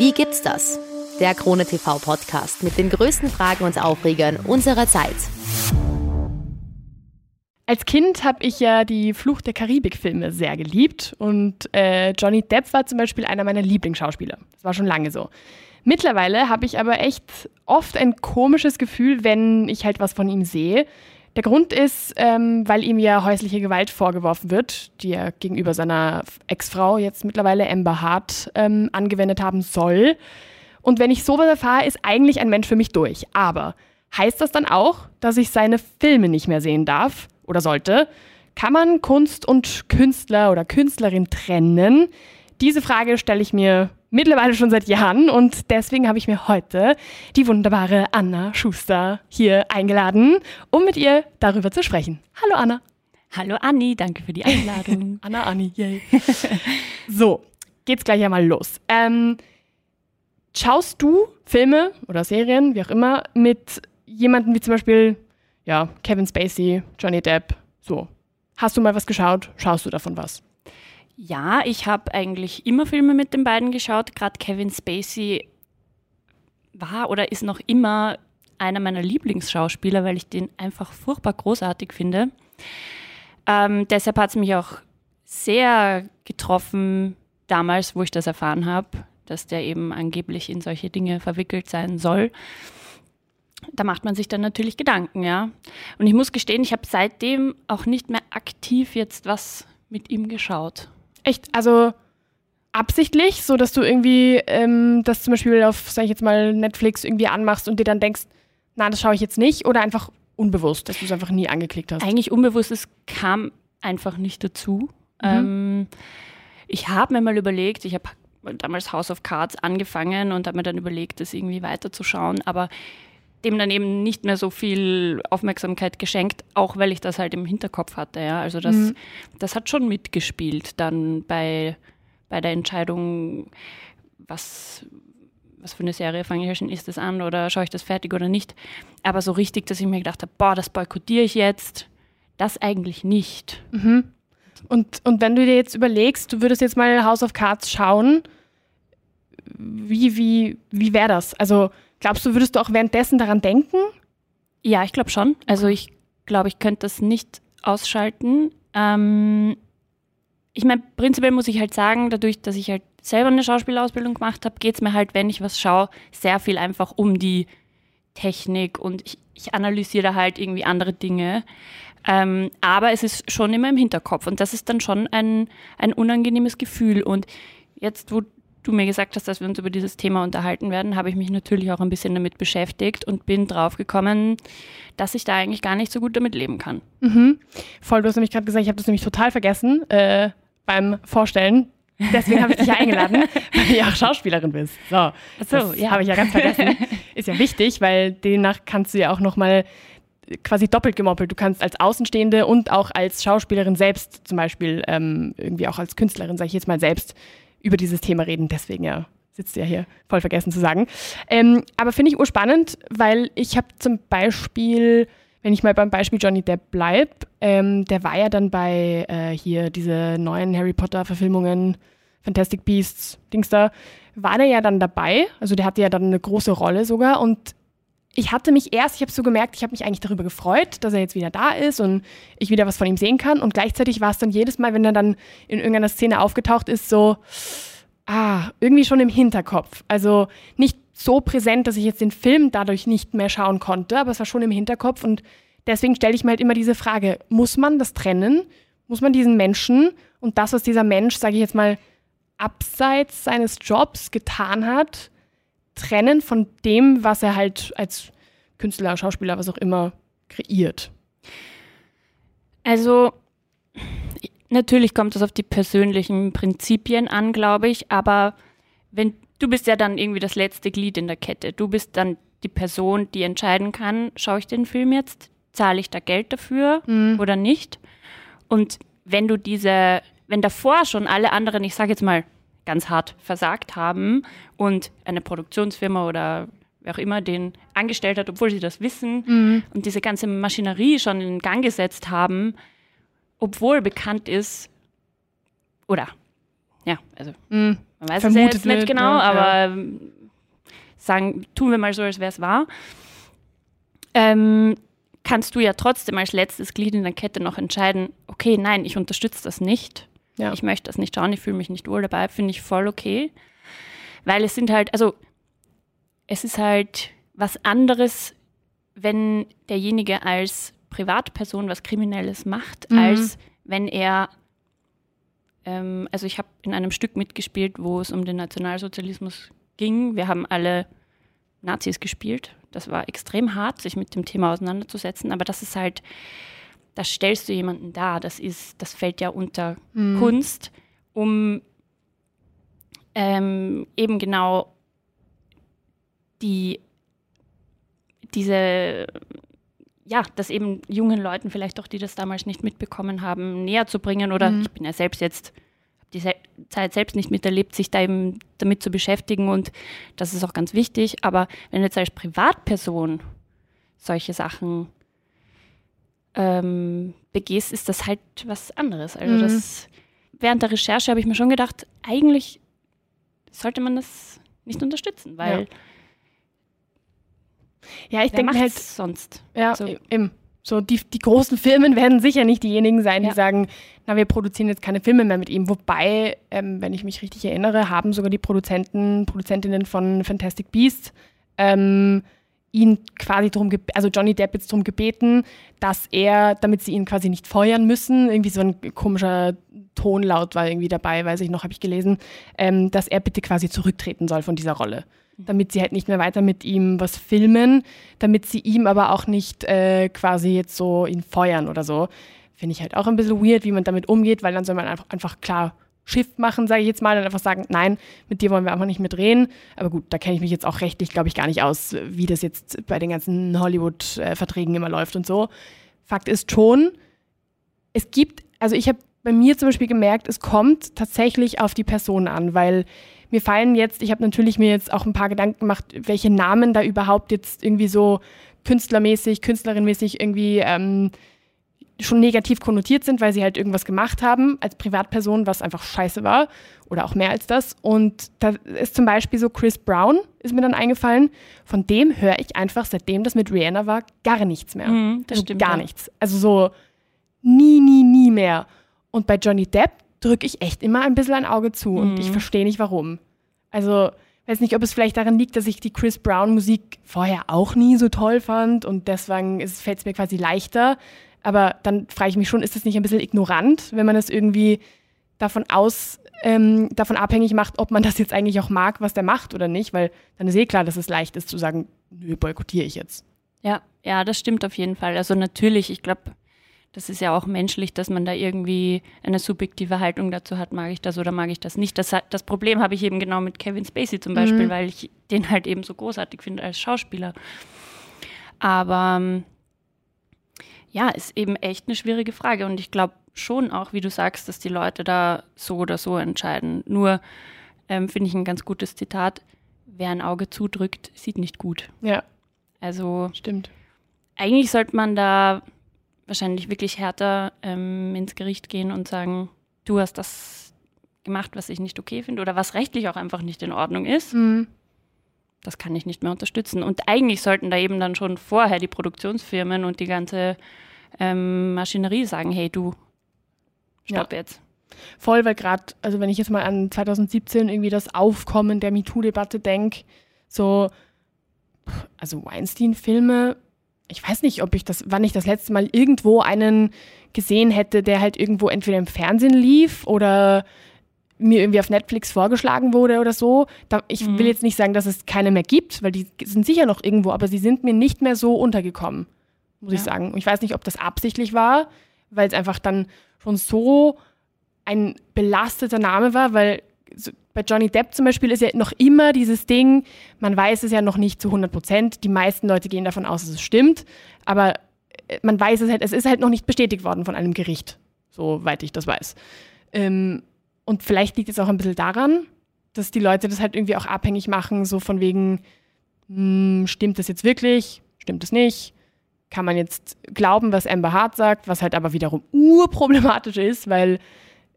Wie gibt's das? Der Krone TV Podcast mit den größten Fragen und Aufregern unserer Zeit. Als Kind habe ich ja die Fluch der Karibik-Filme sehr geliebt und äh, Johnny Depp war zum Beispiel einer meiner Lieblingsschauspieler. Das war schon lange so. Mittlerweile habe ich aber echt oft ein komisches Gefühl, wenn ich halt was von ihm sehe. Der Grund ist, ähm, weil ihm ja häusliche Gewalt vorgeworfen wird, die er gegenüber seiner Ex-Frau, jetzt mittlerweile Amber Hart, ähm, angewendet haben soll. Und wenn ich sowas erfahre, ist eigentlich ein Mensch für mich durch. Aber heißt das dann auch, dass ich seine Filme nicht mehr sehen darf oder sollte? Kann man Kunst und Künstler oder Künstlerin trennen? Diese Frage stelle ich mir mittlerweile schon seit Jahren und deswegen habe ich mir heute die wunderbare Anna Schuster hier eingeladen, um mit ihr darüber zu sprechen. Hallo Anna. Hallo Anni, danke für die Einladung. Anna, Anni, yay. so, geht's gleich einmal los. Ähm, schaust du Filme oder Serien, wie auch immer, mit jemandem wie zum Beispiel ja, Kevin Spacey, Johnny Depp, so? Hast du mal was geschaut? Schaust du davon was? Ja, ich habe eigentlich immer Filme mit den beiden geschaut. Gerade Kevin Spacey war oder ist noch immer einer meiner Lieblingsschauspieler, weil ich den einfach furchtbar großartig finde. Ähm, deshalb hat es mich auch sehr getroffen damals, wo ich das erfahren habe, dass der eben angeblich in solche Dinge verwickelt sein soll. Da macht man sich dann natürlich Gedanken, ja. Und ich muss gestehen, ich habe seitdem auch nicht mehr aktiv jetzt was mit ihm geschaut. Echt, also absichtlich, so dass du irgendwie ähm, das zum Beispiel auf, sag ich jetzt mal, Netflix irgendwie anmachst und dir dann denkst, na, das schaue ich jetzt nicht oder einfach unbewusst, dass du es einfach nie angeklickt hast? Eigentlich unbewusst, es kam einfach nicht dazu. Mhm. Ähm, ich habe mir mal überlegt, ich habe damals House of Cards angefangen und habe mir dann überlegt, das irgendwie weiterzuschauen, aber dem dann eben nicht mehr so viel Aufmerksamkeit geschenkt, auch weil ich das halt im Hinterkopf hatte. Ja? Also das, mhm. das hat schon mitgespielt dann bei, bei der Entscheidung, was, was für eine Serie fange ich schon ist das an oder schaue ich das fertig oder nicht. Aber so richtig, dass ich mir gedacht habe, boah, das boykottiere ich jetzt, das eigentlich nicht. Mhm. Und, und wenn du dir jetzt überlegst, du würdest jetzt mal House of Cards schauen, wie, wie, wie wäre das? Also Glaubst du, würdest du auch währenddessen daran denken? Ja, ich glaube schon. Also ich glaube, ich könnte das nicht ausschalten. Ähm, ich meine, prinzipiell muss ich halt sagen, dadurch, dass ich halt selber eine Schauspielausbildung gemacht habe, geht es mir halt, wenn ich was schaue, sehr viel einfach um die Technik und ich, ich analysiere da halt irgendwie andere Dinge. Ähm, aber es ist schon immer im Hinterkopf und das ist dann schon ein, ein unangenehmes Gefühl. Und jetzt, wo du mir gesagt hast, dass wir uns über dieses Thema unterhalten werden, habe ich mich natürlich auch ein bisschen damit beschäftigt und bin draufgekommen, dass ich da eigentlich gar nicht so gut damit leben kann. Mhm. Voll, du hast nämlich gerade gesagt, ich habe das nämlich total vergessen äh, beim Vorstellen. Deswegen habe ich dich ja eingeladen, weil du ja auch Schauspielerin bist. So, das ja. habe ich ja ganz vergessen. Ist ja wichtig, weil demnach kannst du ja auch nochmal quasi doppelt gemoppelt. Du kannst als Außenstehende und auch als Schauspielerin selbst zum Beispiel, ähm, irgendwie auch als Künstlerin, sage ich jetzt mal selbst, über dieses Thema reden. Deswegen ja sitzt ja hier, voll vergessen zu sagen. Ähm, aber finde ich urspannend, weil ich habe zum Beispiel, wenn ich mal beim Beispiel Johnny Depp bleibe, ähm, der war ja dann bei äh, hier diese neuen Harry Potter-Verfilmungen, Fantastic Beasts, Dings da, war der ja dann dabei. Also der hatte ja dann eine große Rolle sogar und ich hatte mich erst, ich habe so gemerkt, ich habe mich eigentlich darüber gefreut, dass er jetzt wieder da ist und ich wieder was von ihm sehen kann. Und gleichzeitig war es dann jedes Mal, wenn er dann in irgendeiner Szene aufgetaucht ist, so, ah, irgendwie schon im Hinterkopf. Also nicht so präsent, dass ich jetzt den Film dadurch nicht mehr schauen konnte, aber es war schon im Hinterkopf. Und deswegen stelle ich mir halt immer diese Frage, muss man das trennen? Muss man diesen Menschen und das, was dieser Mensch, sage ich jetzt mal, abseits seines Jobs getan hat, trennen von dem, was er halt als Künstler, Schauspieler, was auch immer kreiert? Also natürlich kommt es auf die persönlichen Prinzipien an, glaube ich, aber wenn du bist ja dann irgendwie das letzte Glied in der Kette. Du bist dann die Person, die entscheiden kann, schaue ich den Film jetzt, zahle ich da Geld dafür mhm. oder nicht? Und wenn du diese, wenn davor schon alle anderen, ich sage jetzt mal, ganz hart versagt haben und eine Produktionsfirma oder wer auch immer den angestellt hat, obwohl sie das wissen mhm. und diese ganze Maschinerie schon in Gang gesetzt haben, obwohl bekannt ist, oder ja, also mhm. Man weiß es ja jetzt nicht genau, ja, aber ja. sagen, tun wir mal so, als wäre es wahr. Ähm, kannst du ja trotzdem als letztes Glied in der Kette noch entscheiden, okay, nein, ich unterstütze das nicht. Ja. Ich möchte das nicht schauen, ich fühle mich nicht wohl dabei, finde ich voll okay. Weil es sind halt, also es ist halt was anderes, wenn derjenige als Privatperson was Kriminelles macht, mhm. als wenn er, ähm, also ich habe in einem Stück mitgespielt, wo es um den Nationalsozialismus ging. Wir haben alle Nazis gespielt. Das war extrem hart, sich mit dem Thema auseinanderzusetzen, aber das ist halt, das stellst du jemanden dar, das ist, das fällt ja unter mhm. Kunst, um ähm, eben genau die diese ja, das eben jungen Leuten vielleicht auch, die das damals nicht mitbekommen haben, näher zu bringen. Oder mhm. ich bin ja selbst jetzt, habe die Se Zeit selbst nicht miterlebt, sich da eben damit zu beschäftigen und das ist auch ganz wichtig. Aber wenn du jetzt als Privatperson solche Sachen ähm, begehst, ist das halt was anderes. Also mhm. das während der Recherche habe ich mir schon gedacht, eigentlich sollte man das nicht unterstützen, weil ja ja, ich denke halt sonst. Ja, so. eben. So, die, die großen Firmen werden sicher nicht diejenigen sein, die ja. sagen, na, wir produzieren jetzt keine Filme mehr mit ihm. Wobei, ähm, wenn ich mich richtig erinnere, haben sogar die Produzenten, Produzentinnen von Fantastic Beasts ähm, ihn quasi darum, also Johnny Depp jetzt darum gebeten, dass er, damit sie ihn quasi nicht feuern müssen, irgendwie so ein komischer Tonlaut war irgendwie dabei, weiß ich noch, habe ich gelesen, ähm, dass er bitte quasi zurücktreten soll von dieser Rolle damit sie halt nicht mehr weiter mit ihm was filmen, damit sie ihm aber auch nicht äh, quasi jetzt so ihn feuern oder so. Finde ich halt auch ein bisschen weird, wie man damit umgeht, weil dann soll man einfach, einfach klar Shift machen, sage ich jetzt mal, und einfach sagen, nein, mit dir wollen wir einfach nicht mehr drehen. Aber gut, da kenne ich mich jetzt auch rechtlich, glaube ich, gar nicht aus, wie das jetzt bei den ganzen Hollywood-Verträgen immer läuft und so. Fakt ist schon, es gibt, also ich habe bei mir zum Beispiel gemerkt, es kommt tatsächlich auf die Person an, weil mir fallen jetzt, ich habe natürlich mir jetzt auch ein paar Gedanken gemacht, welche Namen da überhaupt jetzt irgendwie so künstlermäßig, künstlerinmäßig irgendwie ähm, schon negativ konnotiert sind, weil sie halt irgendwas gemacht haben als Privatperson, was einfach scheiße war oder auch mehr als das. Und da ist zum Beispiel so Chris Brown, ist mir dann eingefallen. Von dem höre ich einfach, seitdem das mit Rihanna war, gar nichts mehr. Mhm, das also stimmt. Gar ja. nichts. Also so nie, nie, nie mehr. Und bei Johnny Depp drücke ich echt immer ein bisschen ein Auge zu mhm. und ich verstehe nicht warum. Also, weiß nicht, ob es vielleicht daran liegt, dass ich die Chris Brown Musik vorher auch nie so toll fand und deswegen fällt es mir quasi leichter. Aber dann frage ich mich schon, ist das nicht ein bisschen ignorant, wenn man das irgendwie davon aus, ähm, davon abhängig macht, ob man das jetzt eigentlich auch mag, was der macht oder nicht, weil dann ist eh klar, dass es leicht ist zu sagen, nö, boykottiere ich jetzt. Ja, ja, das stimmt auf jeden Fall. Also natürlich, ich glaube, das ist ja auch menschlich, dass man da irgendwie eine subjektive Haltung dazu hat, mag ich das oder mag ich das nicht. Das, das Problem habe ich eben genau mit Kevin Spacey zum Beispiel, mhm. weil ich den halt eben so großartig finde als Schauspieler. Aber ähm, ja, ist eben echt eine schwierige Frage und ich glaube schon auch, wie du sagst, dass die Leute da so oder so entscheiden. Nur ähm, finde ich ein ganz gutes Zitat, wer ein Auge zudrückt, sieht nicht gut. Ja. Also stimmt. Eigentlich sollte man da wahrscheinlich wirklich härter ähm, ins Gericht gehen und sagen, du hast das gemacht, was ich nicht okay finde oder was rechtlich auch einfach nicht in Ordnung ist. Mhm. Das kann ich nicht mehr unterstützen. Und eigentlich sollten da eben dann schon vorher die Produktionsfirmen und die ganze ähm, Maschinerie sagen, hey du, stopp ja. jetzt. Voll, weil gerade, also wenn ich jetzt mal an 2017 irgendwie das Aufkommen der MeToo-Debatte denke, so, also Weinstein-Filme ich weiß nicht, ob ich das, wann ich das letzte Mal irgendwo einen gesehen hätte, der halt irgendwo entweder im Fernsehen lief oder mir irgendwie auf Netflix vorgeschlagen wurde oder so. Da, ich mhm. will jetzt nicht sagen, dass es keine mehr gibt, weil die sind sicher noch irgendwo, aber sie sind mir nicht mehr so untergekommen, muss ja. ich sagen. Und ich weiß nicht, ob das absichtlich war, weil es einfach dann schon so ein belasteter Name war, weil bei Johnny Depp zum Beispiel ist ja noch immer dieses Ding, man weiß es ja noch nicht zu 100 Prozent. Die meisten Leute gehen davon aus, dass es stimmt, aber äh, man weiß es halt, es ist halt noch nicht bestätigt worden von einem Gericht, soweit ich das weiß. Ähm, und vielleicht liegt es auch ein bisschen daran, dass die Leute das halt irgendwie auch abhängig machen, so von wegen, mh, hm, stimmt das jetzt wirklich, stimmt es nicht? Kann man jetzt glauben, was Amber Hart sagt, was halt aber wiederum urproblematisch ist, weil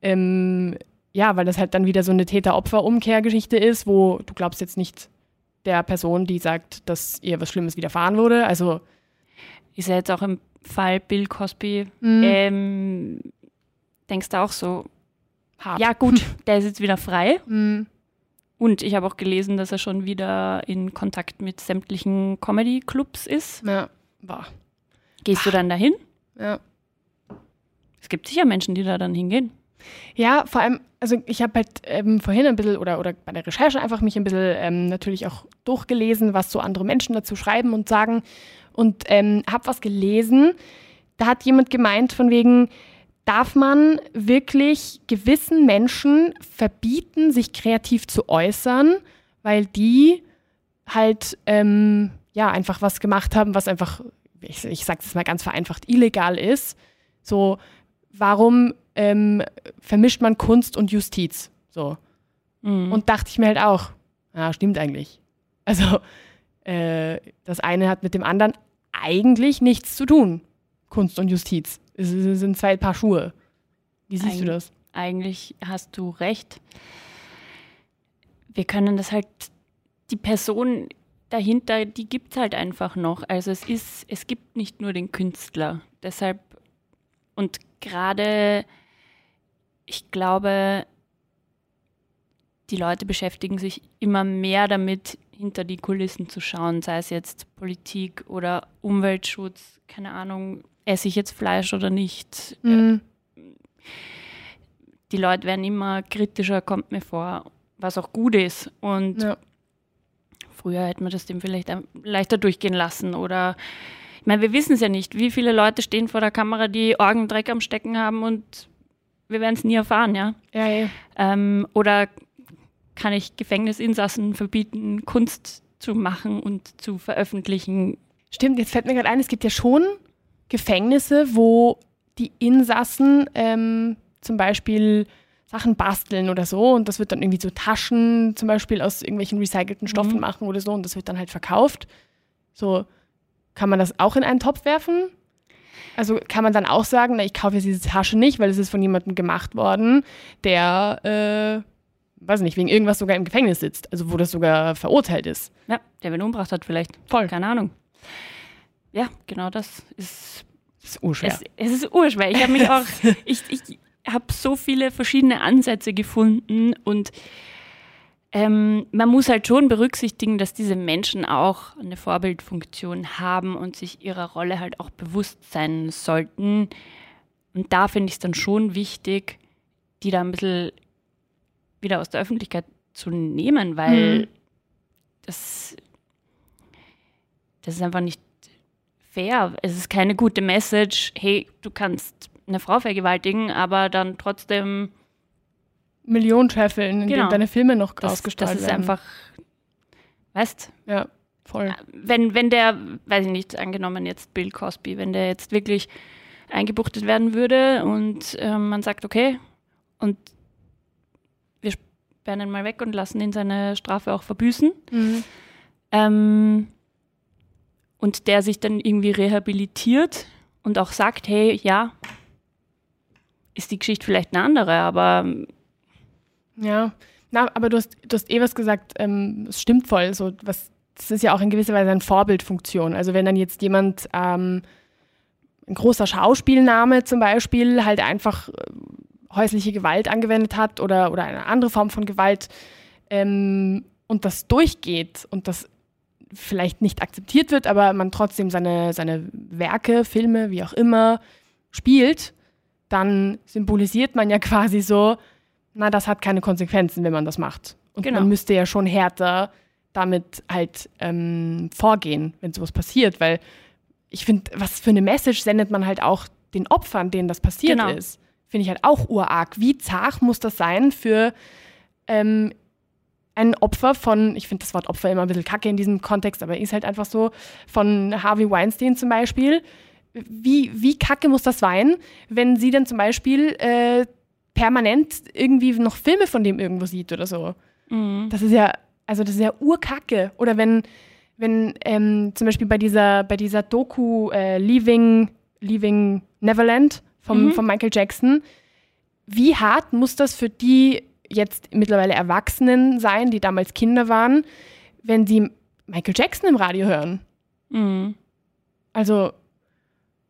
ähm, ja, weil das halt dann wieder so eine Täter-Opfer-Umkehrgeschichte ist, wo du glaubst jetzt nicht der Person, die sagt, dass ihr was Schlimmes widerfahren wurde. Also ist ja jetzt auch im Fall Bill Cosby. Mhm. Ähm, denkst du auch so, Hart. ja gut, der ist jetzt wieder frei. Mhm. Und ich habe auch gelesen, dass er schon wieder in Kontakt mit sämtlichen Comedy-Clubs ist. Ja, war. Gehst du dann dahin? Ja. Es gibt sicher Menschen, die da dann hingehen. Ja, vor allem, also ich habe halt ähm, vorhin ein bisschen oder, oder bei der Recherche einfach mich ein bisschen ähm, natürlich auch durchgelesen, was so andere Menschen dazu schreiben und sagen und ähm, habe was gelesen. Da hat jemand gemeint von wegen, darf man wirklich gewissen Menschen verbieten, sich kreativ zu äußern, weil die halt ähm, ja einfach was gemacht haben, was einfach, ich, ich sage das mal ganz vereinfacht, illegal ist. So, warum ähm, vermischt man Kunst und Justiz? So. Mhm. Und dachte ich mir halt auch, ja, stimmt eigentlich. Also, äh, das eine hat mit dem anderen eigentlich nichts zu tun. Kunst und Justiz. Es sind zwei Paar Schuhe. Wie siehst Eig du das? Eigentlich hast du recht. Wir können das halt, die Person dahinter, die gibt es halt einfach noch. Also es ist, es gibt nicht nur den Künstler. Deshalb, und gerade, ich glaube, die Leute beschäftigen sich immer mehr damit, hinter die Kulissen zu schauen, sei es jetzt Politik oder Umweltschutz, keine Ahnung, esse ich jetzt Fleisch oder nicht. Mhm. Die Leute werden immer kritischer, kommt mir vor, was auch gut ist. Und ja. Früher hätte man das dem vielleicht leichter durchgehen lassen oder ich meine, wir wissen es ja nicht, wie viele Leute stehen vor der Kamera, die Orgendreck am Stecken haben und wir werden es nie erfahren, ja. ja, ja. Ähm, oder kann ich Gefängnisinsassen verbieten, Kunst zu machen und zu veröffentlichen. Stimmt, jetzt fällt mir gerade ein, es gibt ja schon Gefängnisse, wo die Insassen ähm, zum Beispiel Sachen basteln oder so und das wird dann irgendwie so Taschen zum Beispiel aus irgendwelchen recycelten Stoffen mhm. machen oder so und das wird dann halt verkauft. So kann man das auch in einen Topf werfen? Also kann man dann auch sagen, na, ich kaufe jetzt diese Tasche nicht, weil es ist von jemandem gemacht worden, der äh, weiß nicht, wegen irgendwas sogar im Gefängnis sitzt, also wo das sogar verurteilt ist. Ja, der wen umgebracht hat vielleicht. Voll. Keine Ahnung. Ja, genau das ist. Das ist urschwer. Es, es ist urschwer. Ich habe mich auch, ich, ich habe so viele verschiedene Ansätze gefunden und ähm, man muss halt schon berücksichtigen, dass diese Menschen auch eine Vorbildfunktion haben und sich ihrer Rolle halt auch bewusst sein sollten. Und da finde ich es dann schon wichtig, die da ein bisschen wieder aus der Öffentlichkeit zu nehmen, weil mhm. das, das ist einfach nicht fair. Es ist keine gute Message, hey, du kannst eine Frau vergewaltigen, aber dann trotzdem Millionen scheffeln, in genau. denen deine Filme noch das, ausgestrahlt werden. Das ist werden. einfach, weißt Ja, voll. Wenn, wenn der, weiß ich nicht, angenommen jetzt Bill Cosby, wenn der jetzt wirklich eingebuchtet werden würde und äh, man sagt, okay, und sperren ihn mal weg und lassen ihn seine Strafe auch verbüßen. Mhm. Ähm, und der sich dann irgendwie rehabilitiert und auch sagt, hey, ja, ist die Geschichte vielleicht eine andere, aber ja, na, aber du hast, du hast eh was gesagt, ähm, es stimmt voll, so was, das ist ja auch in gewisser Weise eine Vorbildfunktion. Also wenn dann jetzt jemand ähm, ein großer Schauspielname zum Beispiel halt einfach äh, häusliche Gewalt angewendet hat oder, oder eine andere Form von Gewalt ähm, und das durchgeht und das vielleicht nicht akzeptiert wird, aber man trotzdem seine, seine Werke, Filme, wie auch immer, spielt, dann symbolisiert man ja quasi so, na, das hat keine Konsequenzen, wenn man das macht. Und genau. man müsste ja schon härter damit halt ähm, vorgehen, wenn sowas passiert, weil ich finde, was für eine Message sendet man halt auch den Opfern, denen das passiert genau. ist finde ich halt auch urarg. Wie zart muss das sein für ähm, ein Opfer von, ich finde das Wort Opfer immer ein bisschen kacke in diesem Kontext, aber ist halt einfach so, von Harvey Weinstein zum Beispiel. Wie, wie kacke muss das sein, wenn sie dann zum Beispiel äh, permanent irgendwie noch Filme von dem irgendwo sieht oder so? Mhm. Das ist ja, also das ist ja urkacke. Oder wenn, wenn ähm, zum Beispiel bei dieser, bei dieser Doku äh, Leaving, Leaving Neverland, vom, mhm. von Michael Jackson. wie hart muss das für die jetzt mittlerweile Erwachsenen sein, die damals Kinder waren, wenn sie Michael Jackson im Radio hören? Mhm. Also,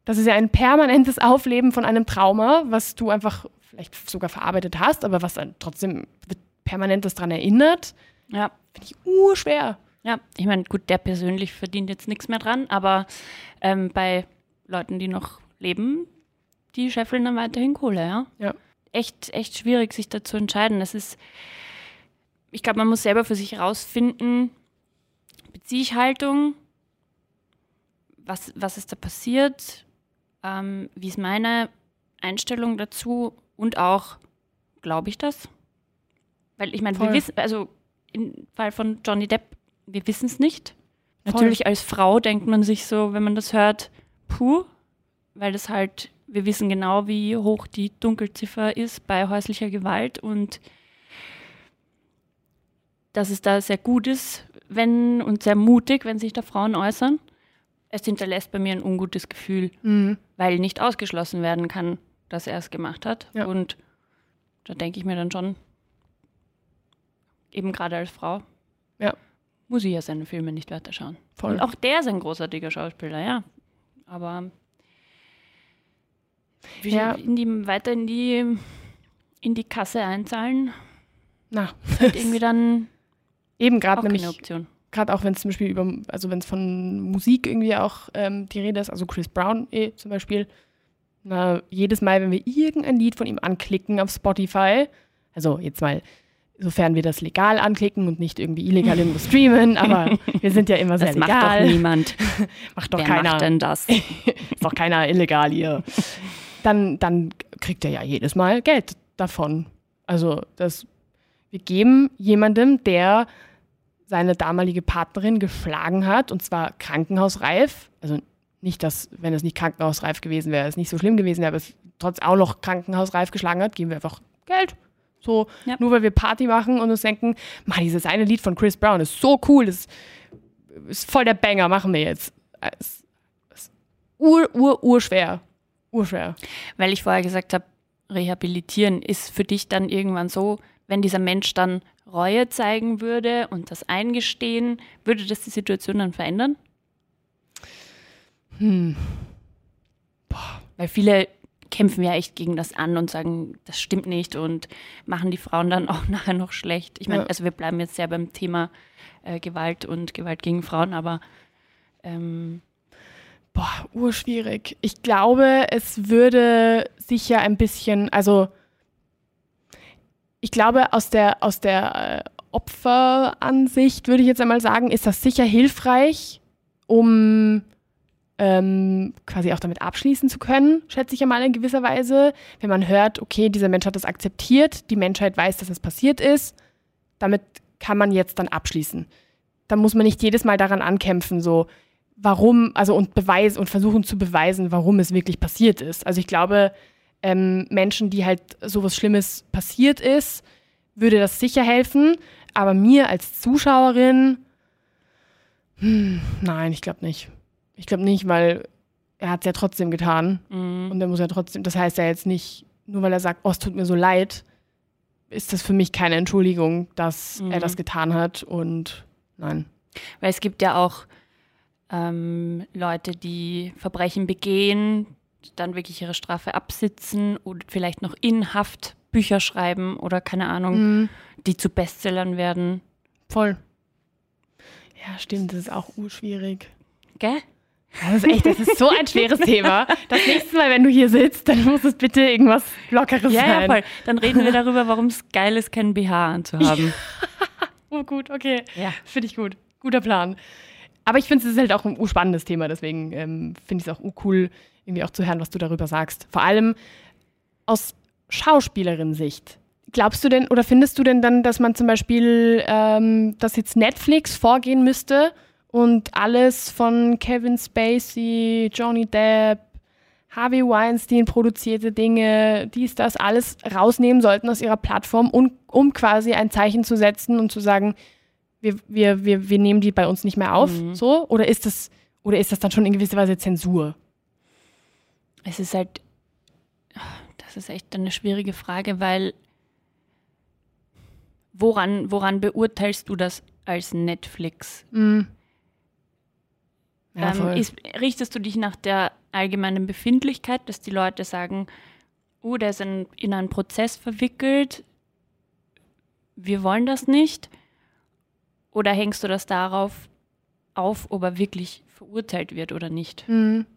das ist ja ein permanentes Aufleben von einem Trauma, was du einfach vielleicht sogar verarbeitet hast, aber was dann trotzdem wird permanent das dran erinnert. Ja. Finde ich urschwer. Ja, ich meine, gut, der persönlich verdient jetzt nichts mehr dran, aber ähm, bei Leuten, die noch leben, die scheffeln dann weiterhin Kohle, ja. Ja. Echt, echt schwierig, sich da zu entscheiden. Das ist, ich glaube, man muss selber für sich herausfinden, beziehe ich Haltung, was, was ist da passiert, ähm, wie ist meine Einstellung dazu und auch, glaube ich das? Weil ich meine, wir wissen, also im Fall von Johnny Depp, wir wissen es nicht. Voll. Natürlich als Frau denkt man sich so, wenn man das hört, puh, weil das halt, wir wissen genau, wie hoch die Dunkelziffer ist bei häuslicher Gewalt und dass es da sehr gut ist, wenn und sehr mutig, wenn sich da Frauen äußern. Es hinterlässt bei mir ein ungutes Gefühl, Mhm. weil nicht ausgeschlossen werden kann, dass er es gemacht hat. Ja. Und da denke ich mir dann schon, eben gerade als Frau, Ja. muss ich ja seine Filme nicht weiterschauen. Voll. Und auch der ist ein großartiger Schauspieler, ja. Aber wie- Ja. in die, weiter in die, in die Kasse einzahlen, Na, ist irgendwie dann eben gerade keine nämlich, Option. Gerade auch wenn es zum Beispiel über, also wenn es von Musik irgendwie auch ähm, die Rede ist, also Chris Brown eh, zum Beispiel, na, jedes Mal, wenn wir irgendein Lied von ihm anklicken auf Spotify, also jetzt mal, sofern wir das legal anklicken und nicht irgendwie illegal irgendwo streamen, aber wir sind ja immer sehr Das macht legal. doch niemand. macht doch Wer keiner. macht denn das? ist doch keiner illegal hier. Dann, dann kriegt er ja jedes Mal Geld davon. Also das, wir geben jemandem, der seine damalige Partnerin geschlagen hat, und zwar krankenhausreif. Also nicht, dass, wenn es nicht krankenhausreif gewesen wäre, es nicht so schlimm gewesen wäre, aber es trotz auch noch krankenhausreif geschlagen hat, geben wir einfach Geld. So, Ja. nur weil wir Party machen und uns denken, "Ma, dieses eine Lied von Chris Brown ist so cool, ist, ist voll der Banger, machen wir jetzt. Es, es, ur, ur, urschwer. Urschwer. Weil ich vorher gesagt habe, rehabilitieren ist für dich dann irgendwann so, wenn dieser Mensch dann Reue zeigen würde und das eingestehen, würde das die Situation dann verändern? Hm. Weil viele kämpfen ja echt gegen das an und sagen, das stimmt nicht und machen die Frauen dann auch nachher noch schlecht. Ich meine, Ja. also wir bleiben jetzt sehr beim Thema äh, Gewalt und Gewalt gegen Frauen, aber ähm, Boah, urschwierig. Ich glaube, es würde sicher ein bisschen, also ich glaube, aus der, aus der äh, Opferansicht würde ich jetzt einmal sagen, ist das sicher hilfreich, um ähm, quasi auch damit abschließen zu können, schätze ich einmal in gewisser Weise. Wenn man hört, okay, dieser Mensch hat das akzeptiert, die Menschheit weiß, dass es passiert ist, damit kann man jetzt dann abschließen. Da muss man nicht jedes Mal daran ankämpfen, so, warum, also und beweisen und versuchen zu beweisen, warum es wirklich passiert ist. Also ich glaube, ähm, Menschen, die halt sowas Schlimmes passiert ist, würde das sicher helfen. Aber mir als Zuschauerin, hm, nein, ich glaube nicht. Ich glaube nicht, weil er hat es ja trotzdem getan. mh, Und er muss ja trotzdem, das heißt ja jetzt nicht, nur weil er sagt, oh, es tut mir so leid, ist das für mich keine Entschuldigung, dass er Mhm. das getan hat. Und nein. weil es gibt ja auch ähm, Leute, die Verbrechen begehen, dann wirklich ihre Strafe absitzen und vielleicht noch in Haft Bücher schreiben oder keine Ahnung, Mhm. die zu Bestsellern werden. Voll. Ja, stimmt, das ist auch urschwierig. Gell? Das ist echt, das ist so ein schweres Thema. Das nächste Mal, wenn du hier sitzt, dann muss es bitte irgendwas Lockeres Ja, ja, sein. voll. Dann reden wir darüber, warum es geil ist, keinen BH anzuhaben. Oh, gut, okay. Ja. Finde ich gut. Guter Plan. Aber ich finde, es ist halt auch ein urspannendes Thema, deswegen ähm, finde ich es auch urcool, irgendwie auch zu hören, was du darüber sagst. Vor allem aus Schauspielerin-Sicht. Glaubst du denn oder findest du denn dann, dass man zum Beispiel, ähm, dass jetzt Netflix vorgehen müsste und alles von Kevin Spacey, Johnny Depp, Harvey Weinstein produzierte Dinge, dies, das, alles rausnehmen sollten aus ihrer Plattform, um, um quasi ein Zeichen zu setzen und zu sagen, wir, wir, wir, wir nehmen die bei uns nicht mehr auf, Mhm. so? Oder ist das, oder ist das dann schon in gewisser Weise Zensur? Es ist halt, das ist echt eine schwierige Frage, weil woran, woran beurteilst du das als Netflix? Mhm. Ja, ähm, ist, richtest du dich nach der allgemeinen Befindlichkeit, dass die Leute sagen, oh, der ist in, in einen Prozess verwickelt, wir wollen das nicht? Oder hängst du das darauf auf, ob er wirklich verurteilt wird oder nicht? Mhm.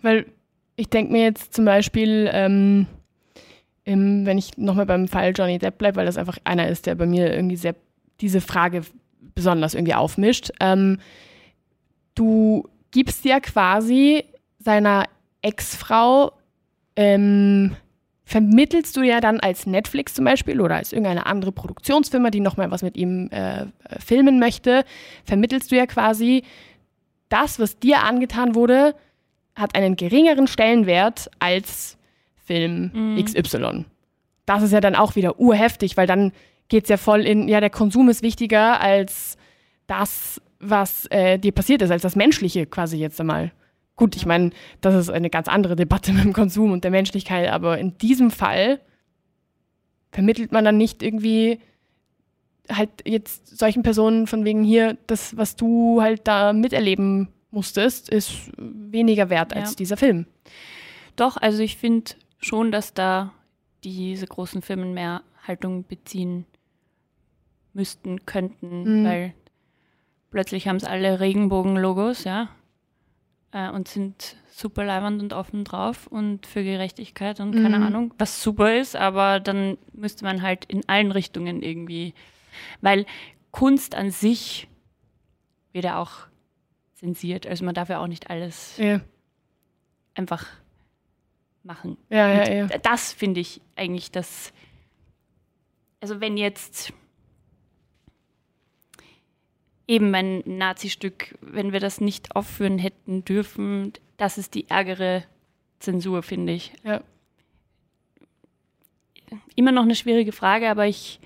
Weil ich denke mir jetzt zum Beispiel, ähm, im, wenn ich nochmal beim Fall Johnny Depp bleibe, weil das einfach einer ist, der bei mir irgendwie sehr diese Frage besonders irgendwie aufmischt. Ähm, du gibst ja quasi seiner Ex-Frau, ähm, vermittelst du ja dann als Netflix zum Beispiel oder als irgendeine andere Produktionsfirma, die nochmal was mit ihm äh, filmen möchte, vermittelst du ja quasi, das, was dir angetan wurde, hat einen geringeren Stellenwert als Film mhm. XY. Das ist ja dann auch wieder urheftig, weil dann geht es ja voll in, ja, der Konsum ist wichtiger als das, was äh, dir passiert ist, als das Menschliche quasi jetzt einmal. Gut, ich meine, das ist eine ganz andere Debatte mit dem Konsum und der Menschlichkeit, aber in diesem Fall vermittelt man dann nicht irgendwie halt jetzt solchen Personen von wegen hier, das, was du halt da miterleben musstest, ist weniger wert ja. als dieser Film. Doch, also ich finde schon, dass da diese großen Firmen mehr Haltung beziehen müssten, könnten, mhm. weil plötzlich haben es alle Regenbogen-Logos, ja, äh, und sind super leibend und offen drauf und für Gerechtigkeit und keine mhm. Ahnung, was super ist, aber dann müsste man halt in allen Richtungen irgendwie, weil Kunst an sich wird ja auch zensiert, also man darf ja auch nicht alles ja. einfach machen. Ja, ja, ja. Das finde ich eigentlich das. Also wenn jetzt eben mein Nazi-Stück, wenn wir das nicht aufführen hätten dürfen, das ist die ärgere Zensur, finde ich. Ja. Immer noch eine schwierige Frage, aber ich.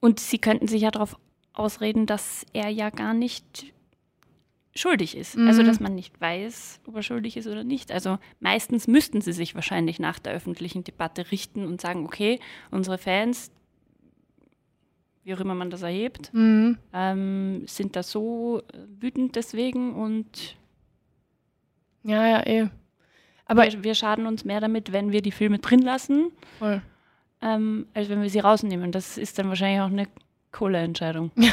Und sie könnten sich ja darauf ausreden, dass er ja gar nicht schuldig ist. Mhm. Also, dass man nicht weiß, ob er schuldig ist oder nicht. Also, meistens müssten sie sich wahrscheinlich nach der öffentlichen Debatte richten und sagen, okay, unsere Fans, wie auch immer man das erhebt, mhm. ähm, sind da so wütend deswegen und ja, ja, eh. Aber wir, wir schaden uns mehr damit, wenn wir die Filme drin lassen, ähm, als wenn wir sie rausnehmen. Das ist dann wahrscheinlich auch eine Kohleentscheidung. Ja,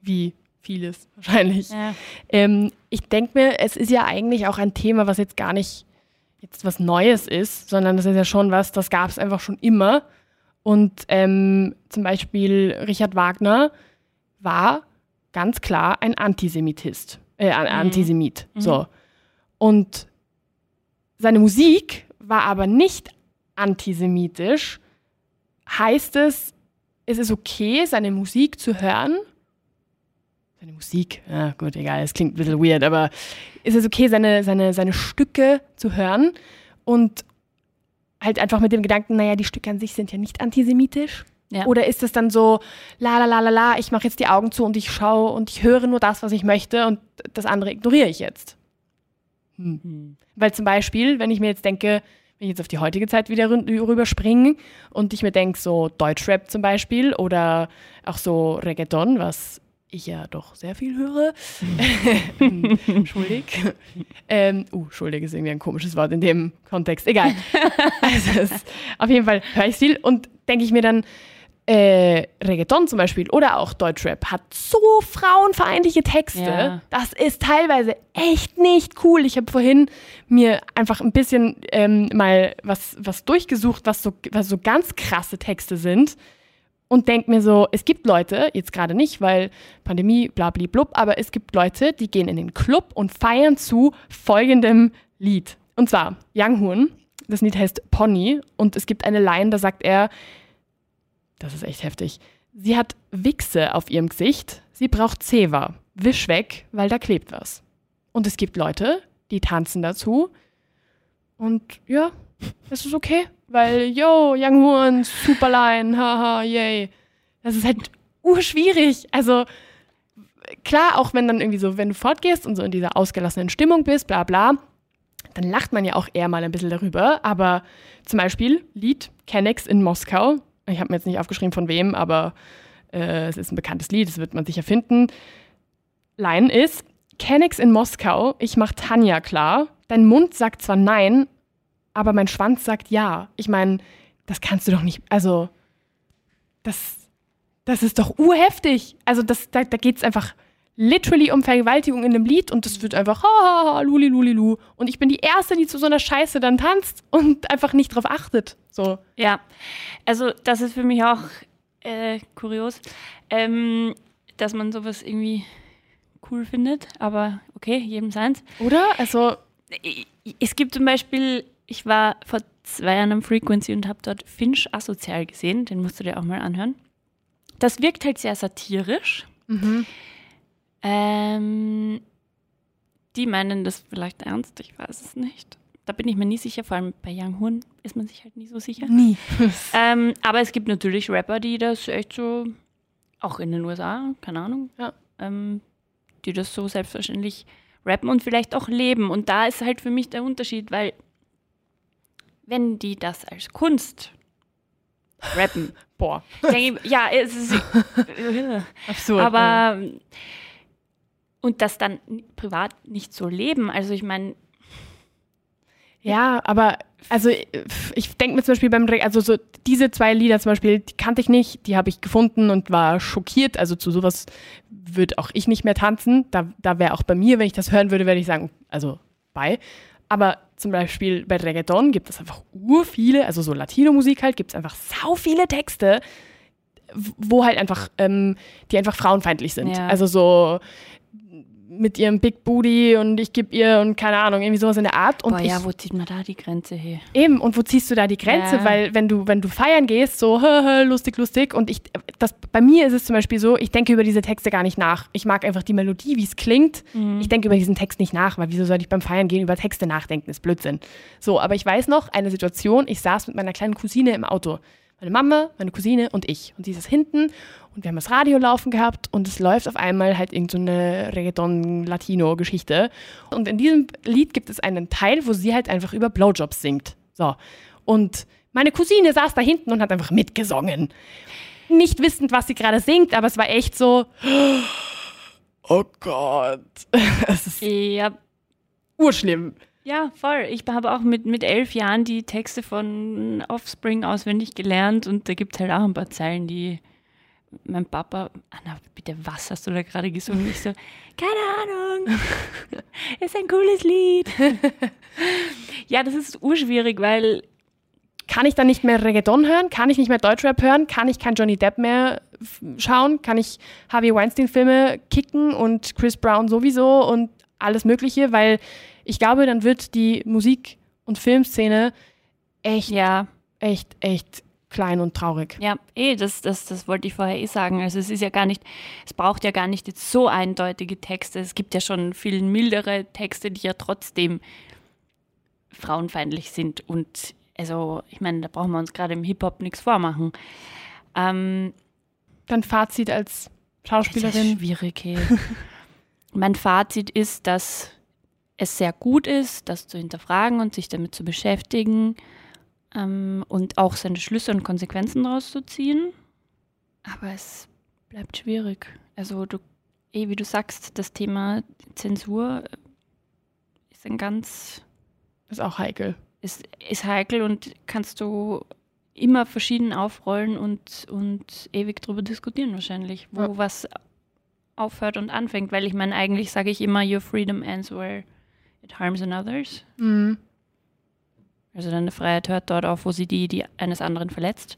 wie vieles wahrscheinlich. Ja. Ähm, ich denke mir, es ist ja eigentlich auch ein Thema, was jetzt gar nicht jetzt was Neues ist, sondern das ist ja schon was, das gab es einfach schon immer. Und ähm, zum Beispiel Richard Wagner war ganz klar ein Antisemitist, äh, ein mhm. Antisemit. Mhm. So. Und seine Musik war aber nicht antisemitisch. Heißt es, es ist okay, seine Musik zu hören, seine Musik, ja gut, egal, es klingt ein bisschen weird, aber ist es okay, seine, seine, seine Stücke zu hören und halt einfach mit dem Gedanken, naja, die Stücke an sich sind ja nicht antisemitisch? Ja. Oder ist es dann so, la la la la la, ich mache jetzt die Augen zu und ich schaue und ich höre nur das, was ich möchte und das andere ignoriere ich jetzt? Hm. Hm. Weil zum Beispiel, wenn ich mir jetzt denke, wenn ich jetzt auf die heutige Zeit wieder rüberspringe und ich mir denke, so Deutschrap zum Beispiel oder auch so Reggaeton, was ich ja doch sehr viel höre. schuldig. Ähm, uh, schuldig ist irgendwie ein komisches Wort in dem Kontext. Egal. also auf jeden Fall höre ich viel und denke ich mir dann, äh, Reggaeton zum Beispiel oder auch Deutschrap hat so frauenfeindliche Texte. Ja. Das ist teilweise echt nicht cool. Ich habe vorhin mir einfach ein bisschen ähm, mal was, was durchgesucht, was so, was so ganz krasse Texte sind und denke mir so, es gibt Leute, jetzt gerade nicht, weil Pandemie, bla blub, aber es gibt Leute, die gehen in den Club und feiern zu folgendem Lied. Und zwar Young Hoon, das Lied heißt Pony und es gibt eine Line, da sagt er, das ist echt heftig, sie hat Wichse auf ihrem Gesicht, sie braucht Zewa, wisch weg, weil da klebt was. Und es gibt Leute, die tanzen dazu und ja, es ist okay weil, yo, Young Horn, Superline, haha, yay. Das ist halt urschwierig. Also, klar, auch wenn dann irgendwie so, wenn du fortgehst und so in dieser ausgelassenen Stimmung bist, bla bla, dann lacht man ja auch eher mal ein bisschen darüber. Aber zum Beispiel Lied Kennex in Moskau. Ich habe mir jetzt nicht aufgeschrieben von wem, aber äh, es ist ein bekanntes Lied, das wird man sicher finden. Line ist, Kennex in Moskau, ich mach Tanja klar. Dein Mund sagt zwar nein, aber mein Schwanz sagt ja. Ich meine, das kannst du doch nicht, also, das, das ist doch urheftig. Also, das, da, da geht es einfach literally um Vergewaltigung in einem Lied und es wird einfach ha, luli, luli, lu. Und ich bin die Erste, die zu so einer Scheiße dann tanzt und einfach nicht drauf achtet. So. Ja, also das ist für mich auch äh, kurios, ähm, dass man sowas irgendwie cool findet, aber okay, jedem seins. Oder? Also. Es gibt zum Beispiel, ich war vor zwei Jahren am Frequency und habe dort Finch asozial gesehen, den musst du dir auch mal anhören. Das wirkt halt sehr satirisch. Mhm. Ähm, die meinen das vielleicht ernst, ich weiß es nicht. Da bin ich mir nie sicher, vor allem bei Young Horn ist man sich halt nie so sicher. Nie. ähm, aber es gibt natürlich Rapper, die das echt so, auch in den USA, keine Ahnung, ja. ähm, die das so selbstverständlich rappen und vielleicht auch leben. Und da ist halt für mich der Unterschied, weil wenn die das als Kunst rappen, boah, ich, ja, es ist absurd. Aber ja. Und das dann privat nicht so leben. Also ich meine, ja, aber also ich denke mir zum Beispiel beim, also so diese zwei Lieder zum Beispiel, die kannte ich nicht, die habe ich gefunden und war schockiert. Also zu sowas würde auch ich nicht mehr tanzen. Da, da wäre auch bei mir, wenn ich das hören würde, würde ich sagen, also bei. Aber zum Beispiel bei Reggaeton gibt es einfach ur viele, also so Latino-Musik halt, gibt es einfach sau viele Texte, wo halt einfach, ähm, die einfach frauenfeindlich sind. Ja. Also so mit ihrem Big Booty und ich gebe ihr und keine Ahnung, irgendwie sowas in der Art. Und Boah, ich, ja, wo zieht man da die Grenze her? Eben, und wo ziehst du da die Grenze? Ja. Weil wenn du, wenn du feiern gehst, so lustig, lustig, und ich, das, bei mir ist es zum Beispiel so, ich denke über diese Texte gar nicht nach. Ich mag einfach die Melodie, wie es klingt. Mhm. Ich denke über diesen Text nicht nach, weil wieso soll ich beim Feiern gehen über Texte nachdenken? Das ist Blödsinn. So, aber ich weiß noch eine Situation, ich saß mit meiner kleinen Cousine im Auto meine Mama, meine Cousine und ich. Und sie ist hinten und wir haben das Radio laufen gehabt und es läuft auf einmal halt irgendeine so Reggaeton-Latino-Geschichte. Und in diesem Lied gibt es einen Teil, wo sie halt einfach über Blowjobs singt. So. Und meine Cousine saß da hinten und hat einfach mitgesungen. Nicht wissend, was sie gerade singt, aber es war echt so. Oh Gott. es ist ja. urschlimm. Ja, voll. Ich habe auch mit, mit elf Jahren die Texte von Offspring auswendig gelernt und da gibt es halt auch ein paar Zeilen, die mein Papa, Anna, bitte, was hast du da gerade gesungen? Ich so, keine Ahnung, ist ein cooles Lied. ja, das ist urschwierig, weil kann ich dann nicht mehr Reggaeton hören? Kann ich nicht mehr Deutschrap hören? Kann ich kein Johnny Depp mehr schauen? Kann ich Harvey Weinstein-Filme kicken und Chris Brown sowieso und alles Mögliche? Weil ich glaube, dann wird die Musik- und Filmszene echt, ja. echt, echt klein und traurig. Ja, eh, das, das, das wollte ich vorher eh sagen. Also es ist ja gar nicht, es braucht ja gar nicht jetzt so eindeutige Texte. Es gibt ja schon viel mildere Texte, die ja trotzdem frauenfeindlich sind. Und also, ich meine, da brauchen wir uns gerade im Hip-Hop nichts vormachen. Ähm, Dein Fazit als Schauspielerin? Das ist schwierig, hey. mein Fazit ist, dass es sehr gut ist, das zu hinterfragen und sich damit zu beschäftigen ähm, und auch seine Schlüsse und Konsequenzen daraus zu ziehen. Aber es bleibt schwierig. Also du, eh wie du sagst, das Thema Zensur ist ein ganz ist auch heikel. Ist, ist heikel und kannst du immer verschieden aufrollen und, und ewig drüber diskutieren wahrscheinlich, wo ja. was aufhört und anfängt, weil ich meine, eigentlich sage ich immer, your freedom ends where it harms others. Mhm. Also deine Freiheit hört dort auf, wo sie die, die eines anderen verletzt.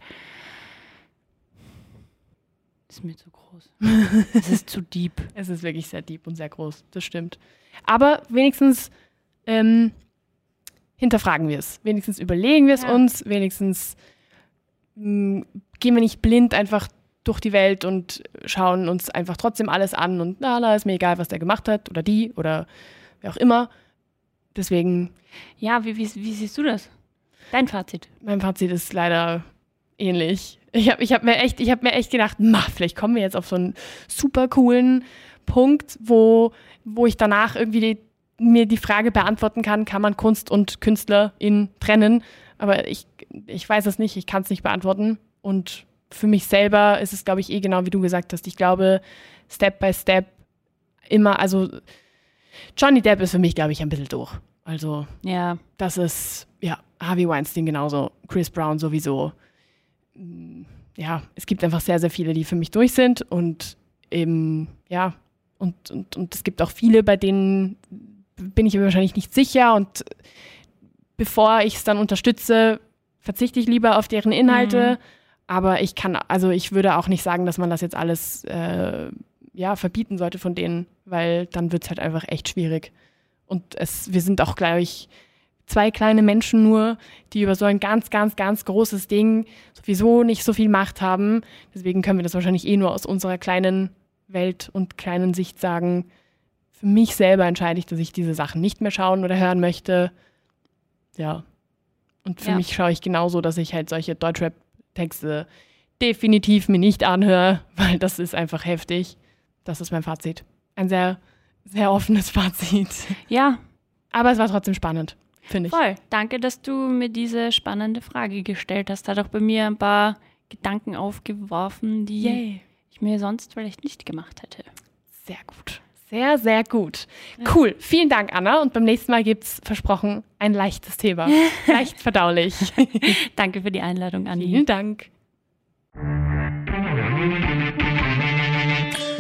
Ist mir zu groß. Es ist zu deep. Es ist wirklich sehr deep und sehr groß, das stimmt. Aber wenigstens ähm, hinterfragen wir es. Wenigstens überlegen wir es ja. uns. Wenigstens mh, gehen wir nicht blind einfach durch die Welt und schauen uns einfach trotzdem alles an und na, na, ist mir egal, was der gemacht hat oder die oder wer auch immer. Deswegen. Ja, wie, wie, wie siehst du das? Dein Fazit? Mein Fazit ist leider ähnlich. Ich habe ich hab mir, echt, hab mir echt gedacht, ma, vielleicht kommen wir jetzt auf so einen super coolen Punkt, wo, wo ich danach irgendwie die, mir die Frage beantworten kann, kann man Kunst und Künstlerin trennen? Aber ich, ich weiß es nicht, ich kann es nicht beantworten. Und für mich selber ist es, glaube ich, eh genau wie du gesagt hast. Ich glaube, Step by Step immer, also Johnny Depp ist für mich, glaube ich, ein bisschen durch. Also, ja. das ist, ja, Harvey Weinstein genauso, Chris Brown sowieso. Ja, es gibt einfach sehr, sehr viele, die für mich durch sind und eben, ja, und, und, und es gibt auch viele, bei denen bin ich mir wahrscheinlich nicht sicher und bevor ich es dann unterstütze, verzichte ich lieber auf deren Inhalte. Mhm. Aber ich kann, also ich würde auch nicht sagen, dass man das jetzt alles äh, ja, verbieten sollte von denen, weil dann wird es halt einfach echt schwierig. Und es, wir sind auch, glaube ich, zwei kleine Menschen nur, die über so ein ganz, ganz, ganz großes Ding sowieso nicht so viel Macht haben. Deswegen können wir das wahrscheinlich eh nur aus unserer kleinen Welt und kleinen Sicht sagen. Für mich selber entscheide ich, dass ich diese Sachen nicht mehr schauen oder hören möchte. Ja. Und für ja. mich schaue ich genauso, dass ich halt solche Deutschrap-Texte definitiv mir nicht anhöre, weil das ist einfach heftig. Das ist mein Fazit. Ein sehr, sehr offenes Fazit. Ja. Aber es war trotzdem spannend, finde ich. Voll. Danke, dass du mir diese spannende Frage gestellt hast. Hat auch bei mir ein paar Gedanken aufgeworfen, die Yay. ich mir sonst vielleicht nicht gemacht hätte. Sehr gut. Sehr, sehr gut. Cool. Vielen Dank, Anna. Und beim nächsten Mal gibt es, versprochen, ein leichtes Thema. Leicht verdaulich. Danke für die Einladung, Anni. Vielen Dank.